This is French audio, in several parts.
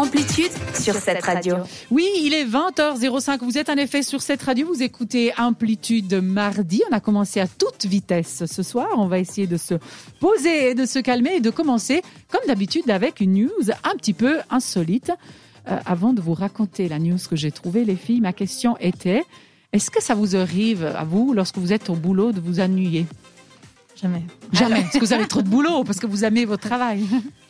Amplitude sur cette radio. Oui, il est 20h05. Vous êtes en effet sur cette radio. Vous écoutez Amplitude mardi. On a commencé à toute vitesse ce soir. On va essayer de se poser et de se calmer et de commencer, comme d'habitude, avec une news un petit peu insolite. Euh, avant de vous raconter la news que j'ai trouvée, les filles, ma question était est-ce que ça vous arrive, à vous, lorsque vous êtes au boulot, de vous ennuyer? Jamais. Jamais. Parce que vous avez trop de boulot, parce que vous aimez votre travail.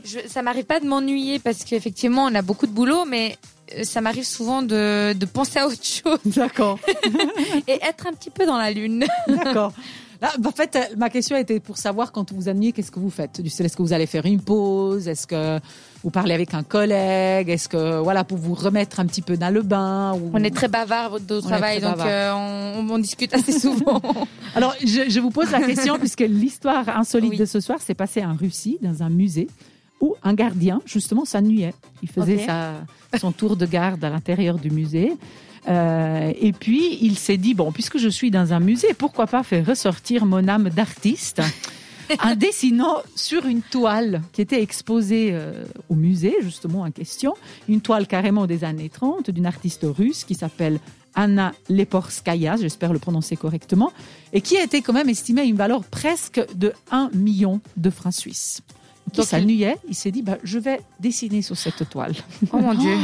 Je, ça m'arrive pas de m'ennuyer parce qu'effectivement, on a beaucoup de boulot, mais ça m'arrive souvent de, de penser à autre chose D'accord. et être un petit peu dans la lune. D'accord. Là, en fait, euh, ma question était pour savoir quand vous ennuyez, qu'est-ce que vous faites? Est-ce que vous allez faire une pause? Est-ce que vous parlez avec un collègue? Est-ce que voilà pour vous remettre un petit peu dans le bain ou... On est très bavard au travail, donc euh, on, on discute assez souvent. Alors, je, je vous pose la question puisque l'histoire insolite Oui. de ce soir s'est passée en Russie, dans un musée, où un gardien, justement, s'ennuyait. Il faisait sa, son tour de garde à l'intérieur du musée. Euh, et puis, il s'est dit, bon, puisque je suis dans un musée, pourquoi pas faire ressortir mon âme d'artiste en dessinant sur une toile qui était exposée euh, au musée, justement, en question, une toile carrément des années 30 d'une artiste russe qui s'appelle Anna Leporskaya, j'espère le prononcer correctement, et qui a été quand même estimée à une valeur presque de 1 million de francs suisses. Qui s'ennuyait, il s'est dit, bah, je vais dessiner sur cette toile. oh mon dieu.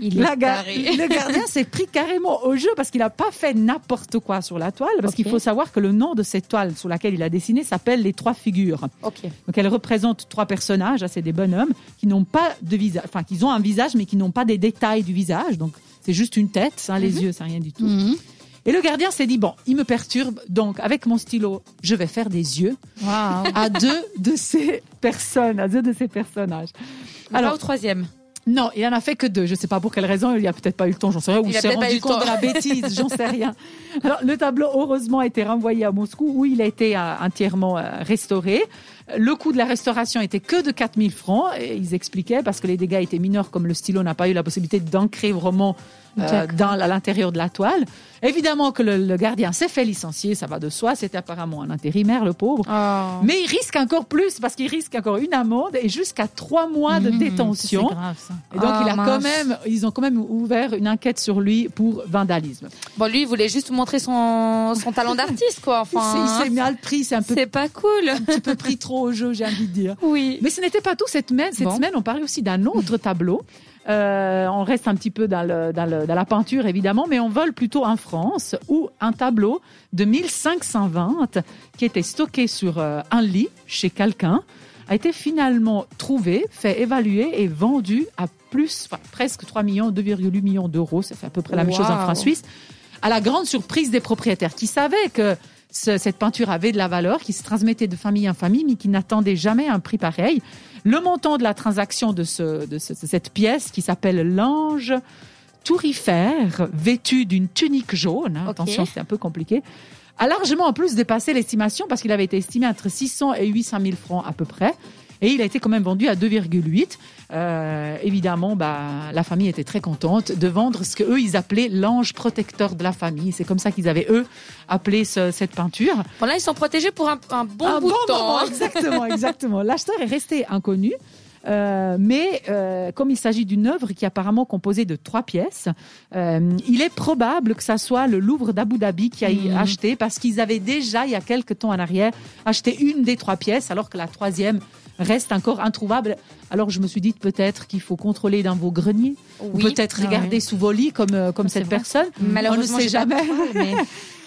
Il est La ga- taré. le gardien s'est pris carrément au jeu parce qu'il n'a pas fait n'importe quoi sur la toile. Parce qu'il faut savoir que le nom de cette toile sur laquelle il a dessiné s'appelle les trois figures. Ok. Donc elle représente trois personnages, hein, c'est des bonhommes qui n'ont pas de visage, enfin qui ont un visage mais qui n'ont pas des détails du visage. Donc c'est juste une tête, hein, les yeux, c'est rien du tout. Et le gardien s'est dit bon, il me perturbe, donc avec mon stylo, je vais faire des yeux à deux de ces personnes, à deux de ces personnages. Alors Alors au troisième. non, il en a fait que deux. Je sais pas pour quelle raison. Il y a peut-être pas eu le temps, j'en sais rien. Ou Il s'est pas rendu compte de la bêtise, j'en sais rien. Alors, le tableau, heureusement, a été renvoyé à Moscou où il a été euh, entièrement euh, restauré. Le coût de la restauration était que de 4000 francs. Et ils expliquaient parce que les dégâts étaient mineurs, comme le stylo n'a pas eu la possibilité d'ancrer vraiment. Dans à l'intérieur de la toile. Évidemment que le, le gardien s'est fait licencier, ça va de soi. C'était apparemment un intérimaire, le pauvre. Oh. Mais il risque encore plus parce qu'il risque encore une amende et jusqu'à trois mois de détention. C'est grave ça. Et donc, il a quand mince. même, ils ont quand même ouvert une enquête sur lui pour vandalisme. Bon, lui, il voulait juste montrer son, son talent d'artiste, quoi. Enfin, il s'est mal pris, c'est un peu, c'est pas cool. un petit peu pris trop au jeu, j'ai envie de dire. Oui. Mais ce n'était pas tout. Cette, semaine- cette Bon. semaine, on parlait aussi d'un autre tableau. Euh, on reste un petit peu dans, le, dans, le- dans la peinture, évidemment, mais on vole plutôt en France, où un tableau de 1520, qui était stocké sur euh, un lit chez quelqu'un, a été finalement trouvé, fait évaluer et vendu à plus, enfin, presque 3 millions, 2,8 millions d'euros. Ça fait à peu près la même chose en Wow. francs suisses. À la grande surprise des propriétaires qui savaient que ce- cette peinture avait de la valeur, qui se transmettait de famille en famille, mais qui n'attendaient jamais un prix pareil. Le montant de la transaction de, ce, de, ce- de cette pièce qui s'appelle l'ange tourifère, vêtu d'une tunique jaune, hein, attention c'est un peu compliqué, a largement en plus dépassé l'estimation parce qu'il avait été estimé entre 600 et 800 000 francs à peu près. Et il a été quand même vendu à 2,8. Euh, évidemment, bah, la famille était très contente de vendre ce que eux ils appelaient l'ange protecteur de la famille. C'est comme ça qu'ils avaient eux appelé ce- cette peinture. Bon, là, ils sont protégés pour un, un bon Un bout bon de temps. moment, hein. exactement, exactement. L'acheteur est resté inconnu. euh, mais euh, comme il s'agit d'une œuvre qui est apparemment composée de trois pièces, euh, il est probable que ça soit le Louvre d'Abu Dhabi qui a y acheté parce qu'ils avaient déjà, il y a quelques temps en arrière, acheté une des trois pièces alors que la troisième reste encore introuvable. Alors je me suis dit peut-être qu'il faut contrôler dans vos greniers ou peut-être Ah regarder oui. sous vos lits comme, euh, comme cette vrai. personne. Malheureusement, On ne sait pas jamais. mais-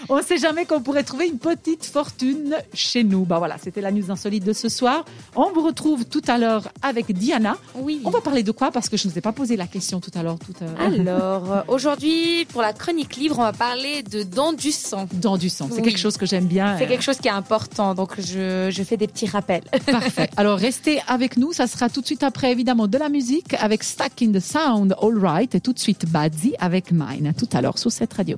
On ne sait jamais qu'on pourrait trouver une petite fortune chez nous. Bah voilà, c'était la news insolite de ce soir. On vous retrouve tout à l'heure avec Diana. Oui. On va parler de quoi? Parce que je ne vous ai pas posé la question tout à l'heure. Tout à. Alors, euh, aujourd'hui, pour la chronique livre, on va parler de dents du sang. Dans du sang. C'est Oui. quelque chose que j'aime bien. C'est Euh, quelque chose qui est important, donc je, je fais des petits rappels. Parfait. Alors restez avec nous. Ça sera tout de suite après, évidemment, de la musique avec Stuck in the Sound, All Right. Et tout de suite, Badzi avec Mine. Tout à l'heure sur cette radio.